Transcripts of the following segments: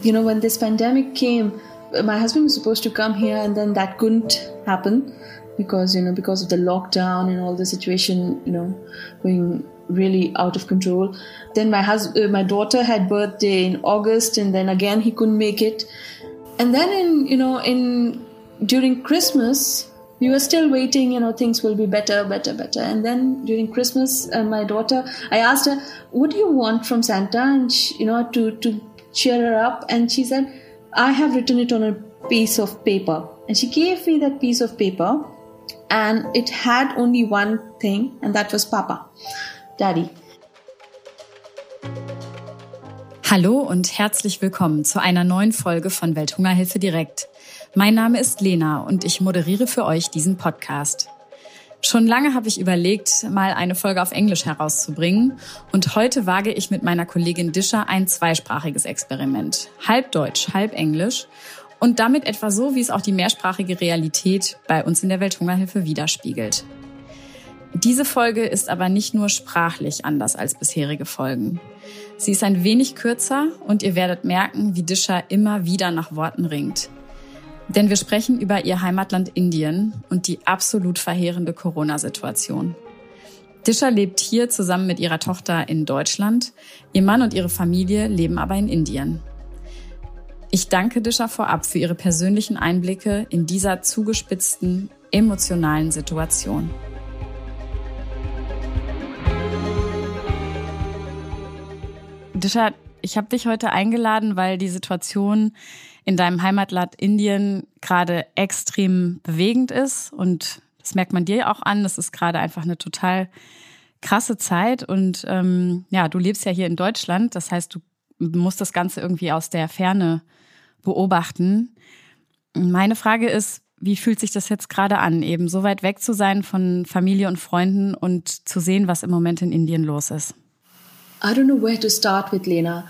You know, when this pandemic came, my husband was supposed to come here and then that couldn't happen because, you know, because of the lockdown and all the situation, you know, going really out of control. Then my husband, uh, my daughter had birthday in August and then again he couldn't make it. And then in, you know, in during Christmas, we were still waiting, you know, things will be better, better, better. And then during Christmas, uh, my daughter, I asked her, what do you want from Santa? And, she, you know, to, to cheer her up. And she said, I have written it on a piece of paper. And she gave me that piece of paper and it had only one thing and that was Papa, Daddy. Hallo und herzlich willkommen zu einer neuen Folge von Welthungerhilfe direkt. Mein Name ist Lena und ich moderiere für euch diesen Podcast. Schon lange habe ich überlegt, mal eine Folge auf Englisch herauszubringen und heute wage ich mit meiner Kollegin Discher ein zweisprachiges Experiment. Halb Deutsch, halb Englisch und damit etwa so, wie es auch die mehrsprachige Realität bei uns in der Welthungerhilfe widerspiegelt. Diese Folge ist aber nicht nur sprachlich anders als bisherige Folgen. Sie ist ein wenig kürzer und ihr werdet merken, wie Discher immer wieder nach Worten ringt. Denn wir sprechen über ihr Heimatland Indien und die absolut verheerende Corona-Situation. Discher lebt hier zusammen mit ihrer Tochter in Deutschland. Ihr Mann und ihre Familie leben aber in Indien. Ich danke Discher vorab für ihre persönlichen Einblicke in dieser zugespitzten, emotionalen Situation. Discher, ich habe dich heute eingeladen, weil die Situation in deinem Heimatland Indien gerade extrem bewegend ist und das merkt man dir auch an. Das ist gerade einfach eine total krasse Zeit und ähm, ja, du lebst ja hier in Deutschland, das heißt, du musst das Ganze irgendwie aus der Ferne beobachten. Meine Frage ist, wie fühlt sich das jetzt gerade an, eben so weit weg zu sein von Familie und Freunden und zu sehen, was im Moment in Indien los ist? I don't know where to start with, Lena.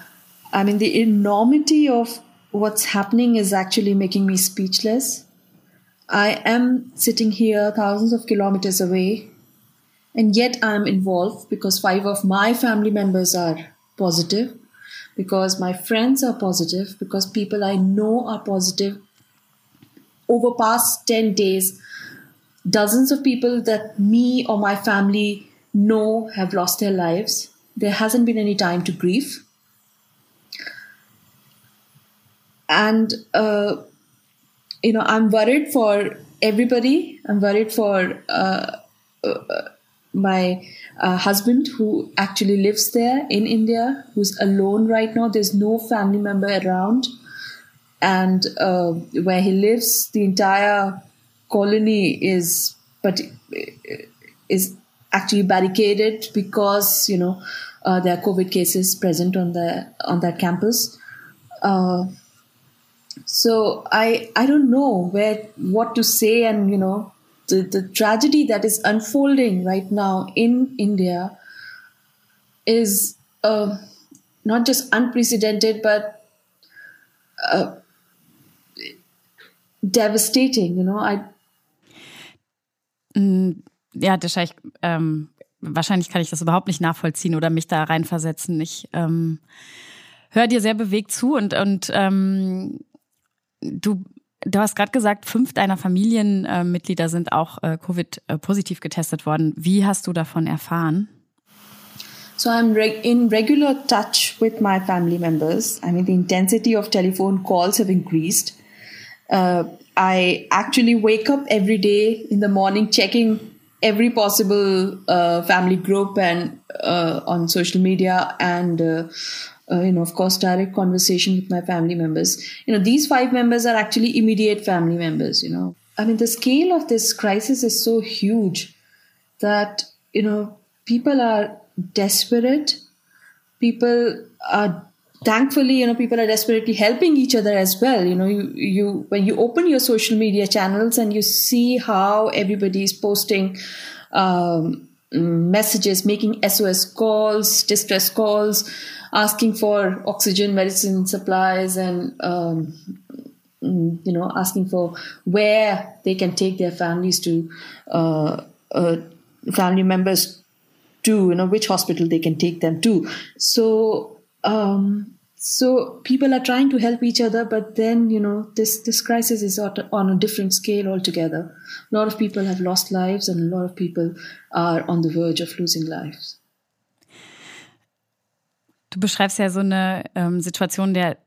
I mean, the enormity of what's happening is actually making me speechless. I am sitting here thousands of kilometers away, and yet I'm involved because five of my family members are positive, because my friends are positive, because people I know are positive. Over past 10 days, dozens of people that me or my family know have lost their lives there hasn't been any time to grieve. And, uh, you know, I'm worried for everybody. I'm worried for uh, uh, my uh, husband who actually lives there in India, who's alone right now. There's no family member around. And uh, where he lives, the entire colony is, but is actually barricaded because, you know, uh, there are COVID cases present on the on that campus. Uh, so I I don't know where what to say, and you know the the tragedy that is unfolding right now in India is uh, not just unprecedented, but uh, devastating. You know, I. Mm, ja, Disha, ich ähm, wahrscheinlich kann ich das überhaupt nicht nachvollziehen oder mich da reinversetzen. Ich ähm, höre dir sehr bewegt zu und, und ähm, du, du hast gerade gesagt, fünf deiner Familienmitglieder sind auch äh, Covid-positiv getestet worden. Wie hast du davon erfahren? So I'm in regular touch with my family members. I mean, the intensity of telephone calls have increased. Uh, I actually wake up every day in the morning checking every possible uh, family group and uh, on social media and uh, you know of course direct conversation with my family members. You know these five members are actually immediate family members you know. I mean the scale of this crisis is so huge that you know people are desperate. People are thankfully you know people are desperately helping each other as well. You know you, you when you open your social media channels and you see how everybody is posting um, messages making sos calls distress calls asking for oxygen medicine supplies and um, you know asking for where they can take their families to uh, uh, family members to you know which hospital they can take them to. So um, so people are trying to help each other but then you know this this crisis is on a different scale altogether. A lot of people have lost lives and a lot of people are on the verge of losing lives Du beschreibst ja so eine ähm, Situation der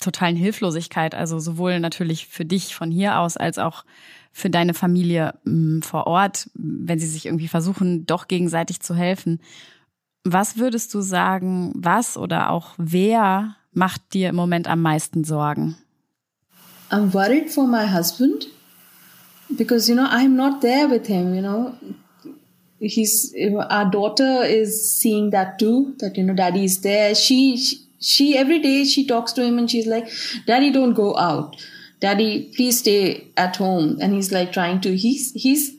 totalen Hilflosigkeit, also sowohl natürlich für dich von hier aus als auch für deine Familie mh, vor Ort, wenn sie sich irgendwie versuchen, doch gegenseitig zu helfen. Was würdest du sagen, was oder auch wer macht dir im Moment am meisten Sorgen? I'm worried for my husband because you know I'm not there with him, you know. He's our daughter is seeing that too that you know daddy is there. She, she she every day she talks to him and she's like daddy don't go out. Daddy please stay at home. And he's like trying to he's he's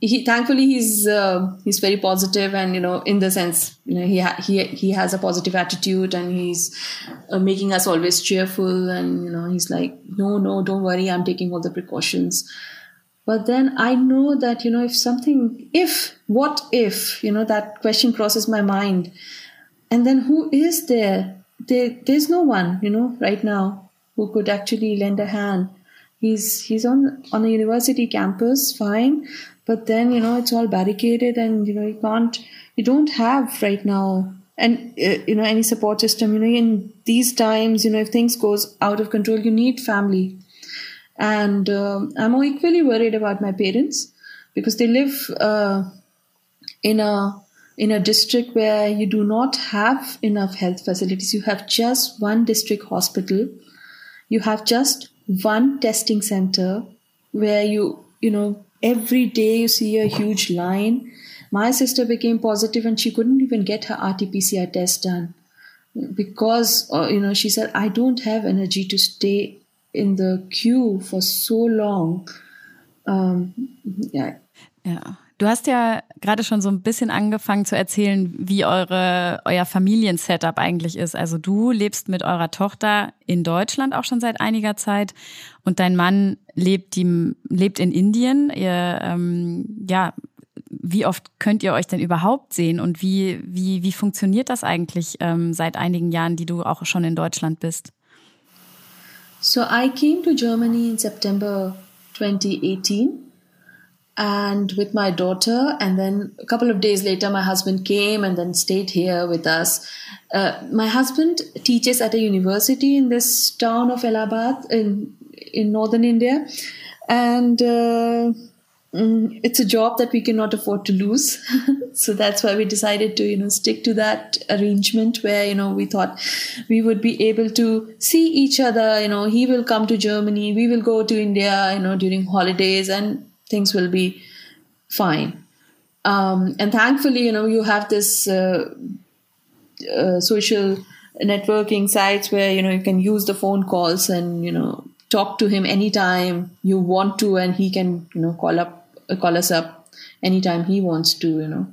he thankfully he's uh, he's very positive and you know in the sense you know he ha- he he has a positive attitude and he's uh, making us always cheerful and you know he's like no no don't worry. I'm taking all the precautions but then i know that you know if something if what if you know that question crosses my mind. And then who is there? There there's no one you know right now who could actually lend a hand. He's he's on on a university campus fine. But then you know it's all barricaded and you know you can't you don't have right now and uh, you know any support system. You know in these times you know if things goes out of control you need family and uh, i'm equally worried about my parents because they live uh, in a in a district where you do not have enough health facilities you have just one district hospital you have just one testing center where you you know every day you see a huge line. My sister became positive and she couldn't even get her RT-PCR test done because uh, you know she said I don't have energy to stay in the queue for so long. Um, yeah. Ja. Du hast ja gerade schon so ein bisschen angefangen zu erzählen, wie eure, euer Familiensetup eigentlich ist. Also du lebst mit eurer Tochter in Deutschland auch schon seit einiger Zeit und dein Mann lebt, die, lebt in Indien. Ihr, ähm, ja, wie oft könnt ihr euch denn überhaupt sehen und wie, wie, wie funktioniert das eigentlich ähm, seit einigen Jahren, die du auch schon in Deutschland bist? So I came to Germany in September 2018. and with my daughter. And then a couple of days later, my husband came and then stayed here with us. Uh, my husband teaches at a university in this town of Allahabad in in northern India, and. Uh, mm, it's a job that we cannot afford to lose so that's why we decided to you know stick to that arrangement where you know we thought we would be able to see each other you know he will come to germany we will go to india you know during holidays and things will be fine. Um, and thankfully, you know, you have this uh, uh, social networking sites where you know you can use the phone calls and you know talk to him anytime you want to, and he can you know call up call us up anytime he wants to, you know.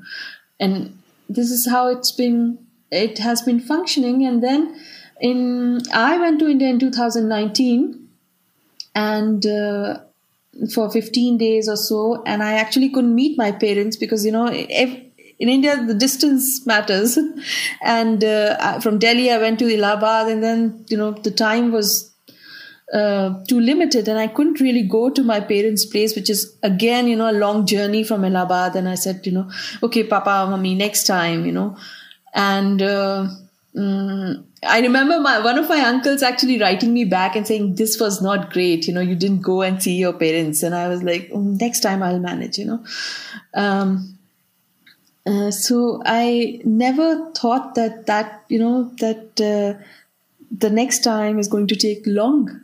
And this is how it's been. It has been functioning, and then in I went to India in 2019, and uh, for 15 days or so and i actually couldn't meet my parents because you know if, in india the distance matters and uh, from delhi i went to allahabad and then you know the time was uh, too limited and i couldn't really go to my parents place which is again you know a long journey from allahabad and i said you know okay papa mommy next time you know and uh, mm, I remember my one of my uncles actually writing me back and saying this was not great. You know, you didn't go and see your parents, and I was like, oh, next time I'll manage. You know, um, uh, so I never thought that that you know that uh, the next time is going to take long.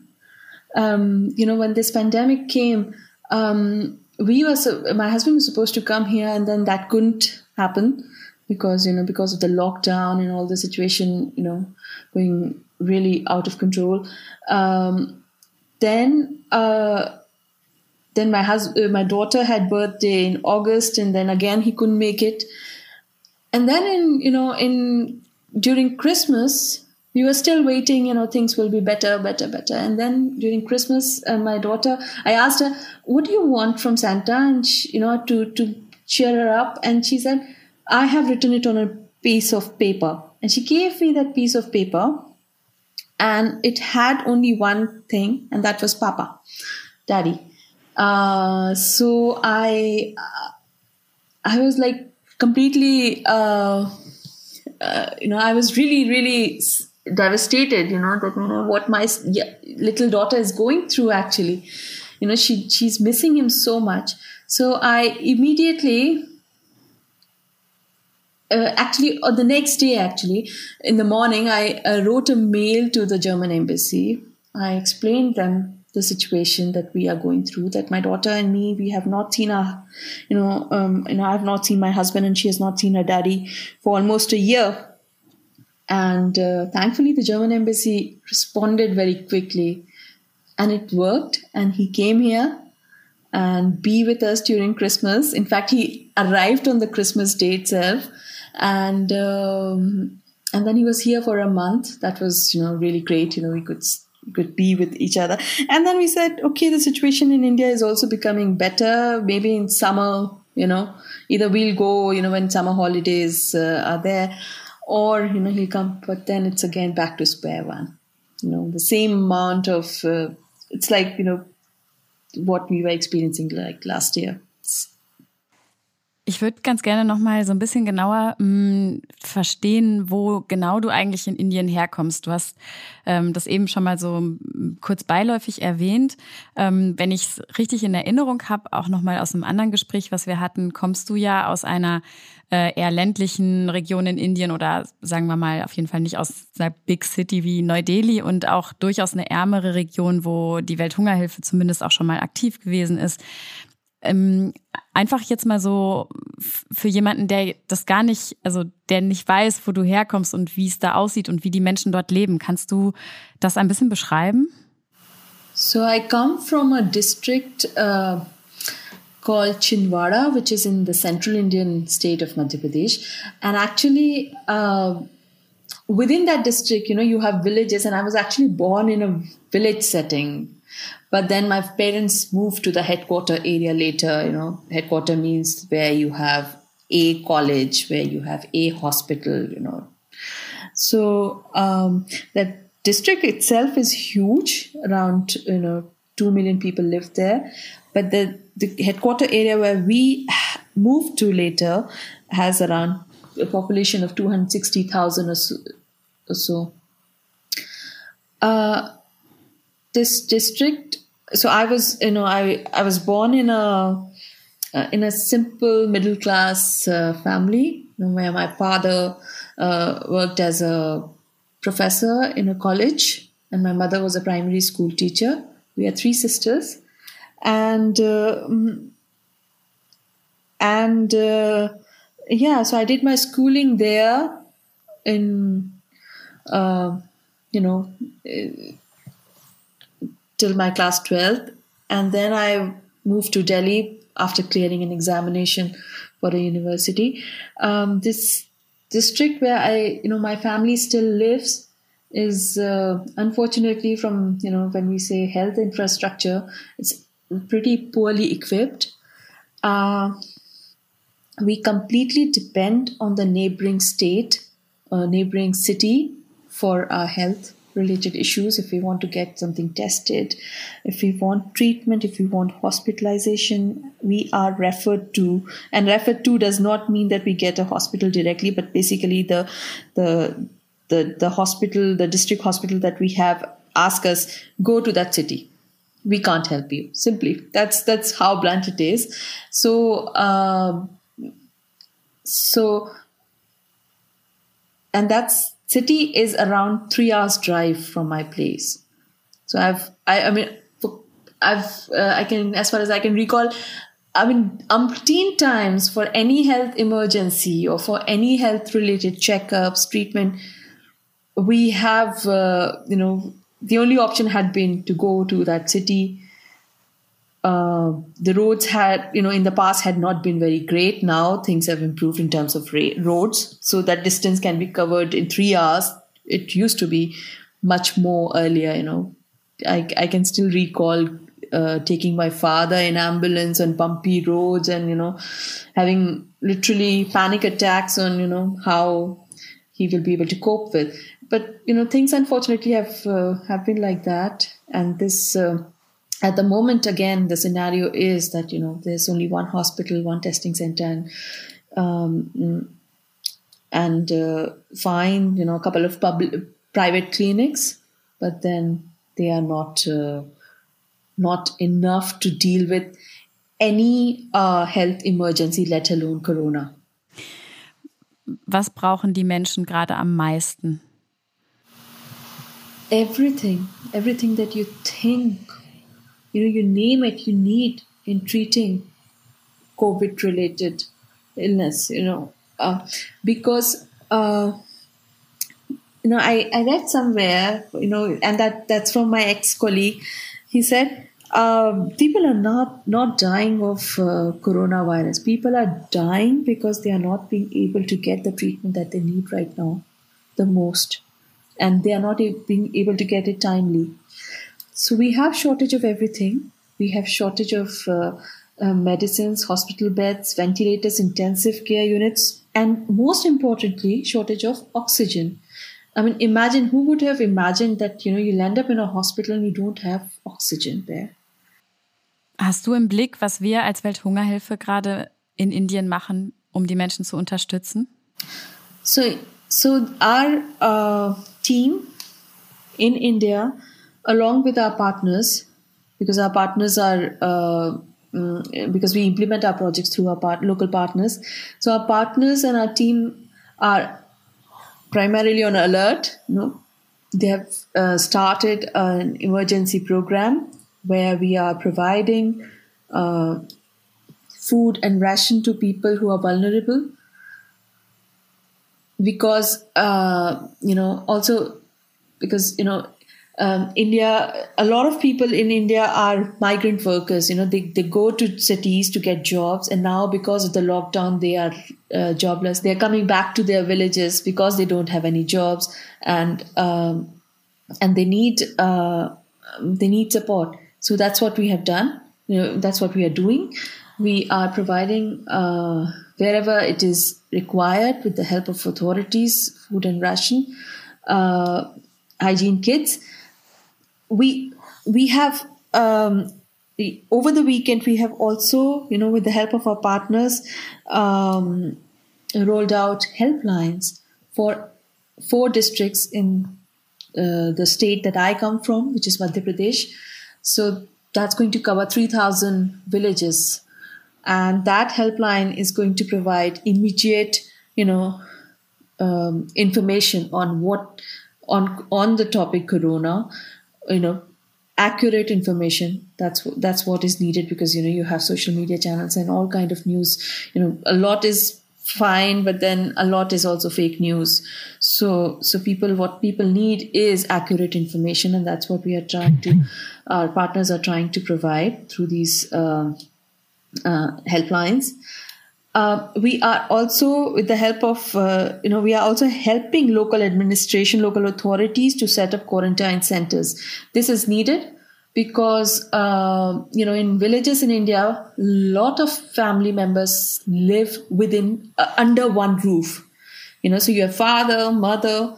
Um, you know, when this pandemic came, um, we were so, my husband was supposed to come here, and then that couldn't happen because you know because of the lockdown and all the situation you know going really out of control. Um, then uh, then my husband uh, my daughter had birthday in august and then again he couldn't make it. And then in you know in during christmas we were still waiting you know things will be better better better and then during christmas uh, my daughter i asked her what do you want from santa and she, you know to to cheer her up and she said I have written it on a piece of paper. And she gave me that piece of paper. and it had only one thing, and that was Papa, Daddy. Uh, so I, uh, I was like completely, uh, uh, you know, I was really, really devastated. You know know what my little daughter is going through. Actually, you know, she she's missing him so much. So I immediately uh, actually uh, the next day actually in the morning i uh, wrote a mail to the german embassy i explained them the situation that we are going through that my daughter and me we have not seen our you know um, you know i have not seen my husband and she has not seen her daddy for almost a year and uh, thankfully the german embassy responded very quickly and it worked and he came here and be with us during christmas in fact he arrived on the christmas day itself and um, and then he was here for a month. That was you know really great. You know we could could be with each other. And then we said, okay, the situation in India is also becoming better. Maybe in summer, you know, either we'll go, you know, when summer holidays uh, are there, or you know he'll come. But then it's again back to square one. You know, the same amount of. Uh, it's like you know what we were experiencing like last year. Ich würde ganz gerne noch mal so ein bisschen genauer mh, mm, verstehen, wo genau du eigentlich in Indien herkommst. Du hast ähm, das eben schon mal so mm, kurz beiläufig erwähnt. Ähm, wenn ich es richtig in Erinnerung habe, auch noch mal aus einem anderen Gespräch, was wir hatten, kommst du ja aus einer äh, eher ländlichen Region in Indien oder sagen wir mal auf jeden Fall nicht aus einer Big City wie Neu-Delhi und auch durchaus eine ärmere Region, wo die Welthungerhilfe zumindest auch schon mal aktiv gewesen ist. Ähm, einfach jetzt mal so für jemanden, der das gar nicht, also der nicht weiß, wo du herkommst und wie es da aussieht und wie die Menschen dort leben. Kannst du das ein bisschen beschreiben? So I come from a district uh, called Chinwara, which is in the central Indian state of Madhya Pradesh. And actually, uh, within that district, you know, you have villages, and I was actually born in a village setting. But then my parents moved to the headquarter area later. You know, headquarter means where you have a college, where you have a hospital. You know, so um, that district itself is huge. Around you know two million people live there, but the the headquarter area where we moved to later has around a population of two hundred sixty thousand or so. Or so. Uh, this district so i was you know i i was born in a uh, in a simple middle class uh, family where my father uh, worked as a professor in a college and my mother was a primary school teacher. We had three sisters. And mm, and uh, yeah so i did my schooling there in uh, you know till my class 12th. And then I moved to Delhi after clearing an examination for a university. Um, this district where I, you know, my family still lives is uh, unfortunately from, you know, when we say health infrastructure, it's pretty poorly equipped. Uh, we completely depend on the neighboring state, uh, neighboring city for our health related issues, if we want to get something tested, if we want treatment, if we want hospitalization, we are referred to. And referred to does not mean that we get a hospital directly, but basically the the the, the hospital, the district hospital that we have ask us, go to that city. We can't help you. Simply. That's that's how blunt it is. So um, so and that's city is around three hours drive from my place. So I've, I, I mean, I've, uh, I can, as far as I can recall, I mean, umpteen times for any health emergency or for any health related checkups, treatment, we have, uh, you know, the only option had been to go to that city uh, the roads had, you know, in the past had not been very great. Now things have improved in terms of ra- roads, so that distance can be covered in three hours. It used to be much more earlier. You know, I, I can still recall uh, taking my father in ambulance on bumpy roads, and you know, having literally panic attacks on you know how he will be able to cope with. but you know things unfortunately have uh, have been like that and this uh, at the moment again the scenario is that you know there's only one hospital one testing center and um, and uh, fine you know a couple of public private clinics but then they are not uh, not enough to deal with any uh, health emergency let alone corona. Was brauchen die Menschen gerade am meisten? Everything, everything that you think, you know, you name it, you need in treating COVID related illness, you know, uh, because, uh, you know, I, I read somewhere, you know, and that, that's from my ex colleague. He said, uh, people are not not dying of uh, coronavirus. People are dying because they are not being able to get the treatment that they need right now, the most and they are not being able to get it timely. So we have shortage of everything. We have shortage of uh, uh, medicines, hospital beds, ventilators, intensive care units, and most importantly, shortage of oxygen. I mean, imagine who would have imagined that you know you'll end up in a hospital and you don't have oxygen there. Hast du im Blick, was wir als Welthungerhilfe gerade in Indien machen, um die Menschen zu unterstützen? So, so our uh, team in India, along with our partners, because our partners are uh, mm, because we implement our projects through our part, local partners. So our partners and our team are primarily on alert. You know, they have uh, started an emergency program where we are providing uh, food and ration to people who are vulnerable because uh, you know also because you know um, India, a lot of people in India are migrant workers. You know, they, they go to cities to get jobs, and now because of the lockdown, they are uh, jobless. They are coming back to their villages because they don't have any jobs, and um, and they need uh, they need support. So that's what we have done. You know, that's what we are doing. We are providing uh, wherever it is required with the help of authorities, food and ration, uh, hygiene kits. We we have um, over the weekend we have also you know with the help of our partners um, rolled out helplines for four districts in uh, the state that I come from, which is Madhya Pradesh. So that's going to cover 3,000 villages and that helpline is going to provide immediate you know um, information on what on on the topic corona you know accurate information. That's that's what is needed because you know you have social media channels and all kind of news. You know a lot is fine but then a lot is also fake news. So so people what people need is accurate information and that's what we are trying to our partners are trying to provide through these um, uh, helplines. Uh, we are also, with the help of, uh, you know, we are also helping local administration, local authorities to set up quarantine centers. This is needed because, uh, you know, in villages in India, a lot of family members live within, uh, under one roof. You know, so you have father, mother,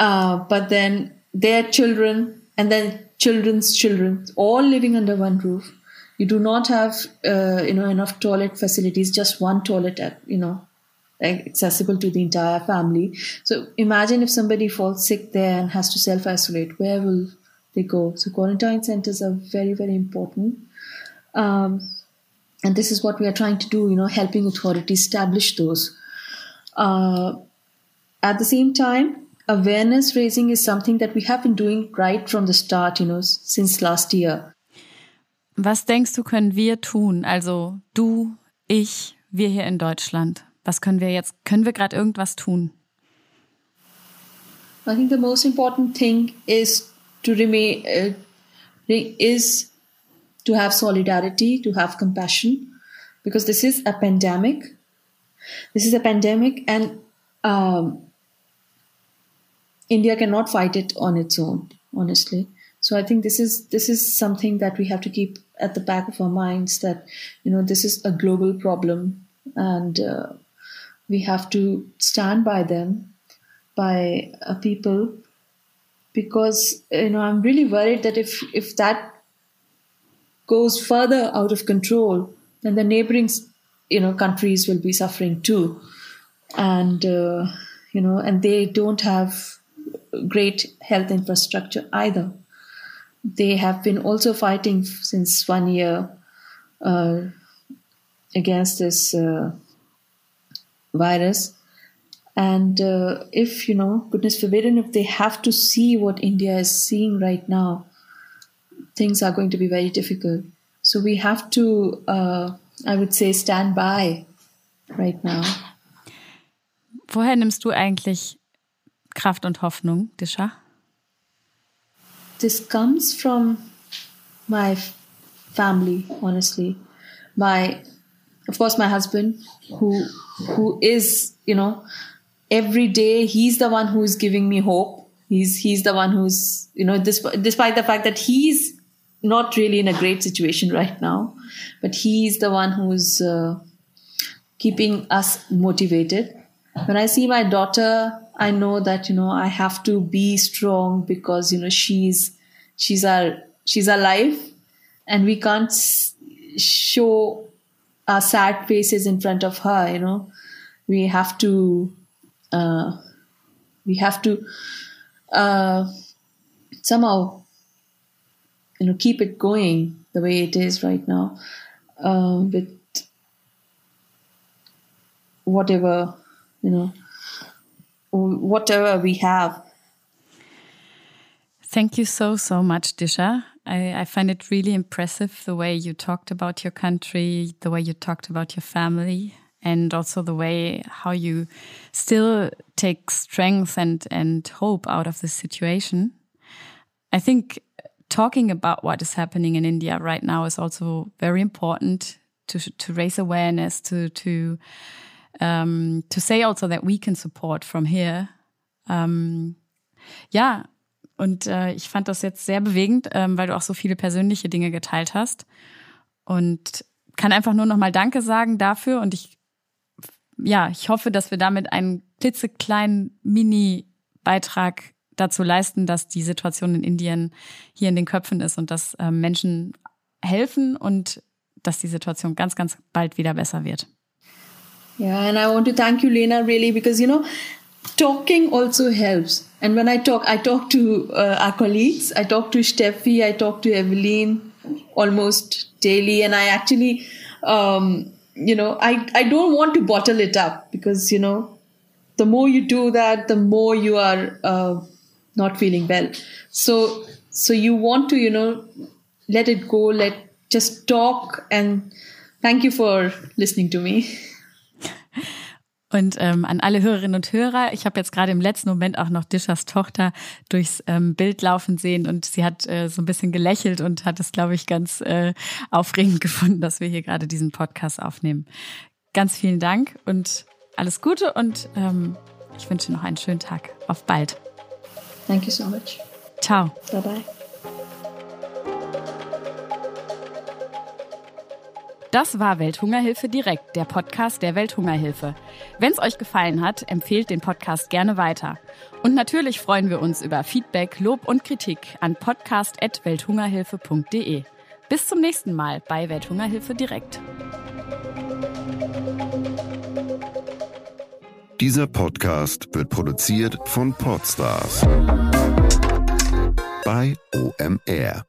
uh, but then their children, and then children's children, all living under one roof you do not have uh, you know enough toilet facilities just one toilet at you know accessible to the entire family. So imagine if somebody falls sick there and has to self isolate where will they go? So quarantine centers are very very important. Um, and this is what we are trying to do you know helping authorities establish those. Uh, at the same time awareness raising is something that we have been doing right from the start you know since last year Was denkst du, können wir tun? Also du, ich, wir hier in Deutschland. Was können wir jetzt? Können wir gerade irgendwas tun? I think the most important thing is to remain uh, is to have solidarity, to have compassion, because this is a pandemic. This is a pandemic, and um, India cannot fight it on its own. Honestly, so I think this is this is something that we have to keep at the back of our minds that you know this is a global problem and uh, we have to stand by them by uh, people because you know I'm really worried that if if that goes further out of control, then the neighboring you know countries will be suffering too, and uh, you know and they don't have great health infrastructure either. They have been also fighting since one year uh, against this uh, virus and uh, if, you know, goodness forbid, and if they have to see what India is seeing right now, things are going to be very difficult. So we have to, uh, I would say, stand by right now. Woher nimmst du eigentlich Kraft und Hoffnung, Disha? This comes from my family, honestly. My, of course, my husband, who who is, you know, every day he's the one who's giving me hope. He's he's the one who's you know despite, despite the fact that he's not really in a great situation right now, but he's the one who's uh, keeping us motivated. When I see my daughter, I know that you know I have to be strong because you know she's she's our she's alive, and we can't show our sad faces in front of her. You know, we have to uh, we have to uh, somehow you know keep it going the way it is right now uh, with whatever you know whatever we have thank you so so much disha I, I find it really impressive the way you talked about your country the way you talked about your family and also the way how you still take strength and and hope out of this situation. I think talking about what is happening in India right now is also very important to to raise awareness to to um, to say also that we can support from here. Um, ja, und äh, ich fand das jetzt sehr bewegend, ähm, weil du auch so viele persönliche Dinge geteilt hast und kann einfach nur noch mal Danke sagen dafür und ich ja, ich hoffe, dass wir damit einen klitzekleinen Mini-Beitrag dazu leisten, dass die Situation in Indien hier in den Köpfen ist und dass äh, Menschen helfen und dass die Situation ganz, ganz bald wieder besser wird. Yeah, and I want to thank you, Lena, really, because you know, talking also helps. And when I talk, I talk to uh, our colleagues, I talk to Steffi, I talk to Evelyn almost daily, and I actually um, you know, I, I don't want to bottle it up because, you know, the more you do that, the more you are uh, not feeling well. So, so you want to, you know, let it go, let just talk. And thank you for listening to me. Und ähm, an alle Hörerinnen und Hörer, ich habe jetzt gerade im letzten Moment auch noch Dischers Tochter durchs ähm, Bild laufen sehen und sie hat äh, so ein bisschen gelächelt und hat es, glaube ich, ganz äh, aufregend gefunden, dass wir hier gerade diesen Podcast aufnehmen. Ganz vielen Dank und alles Gute und ähm, ich wünsche noch einen schönen Tag. Auf bald. Thank you so much. Ciao. Bye bye. Das war Welthungerhilfe direkt, der Podcast der Welthungerhilfe. Wenn es euch gefallen hat, empfehlt den Podcast gerne weiter. Und natürlich freuen wir uns über Feedback, Lob und Kritik an podcast.welthungerhilfe.de. Bis zum nächsten Mal bei Welthungerhilfe direkt. Dieser Podcast wird produziert von Podstars bei OMR.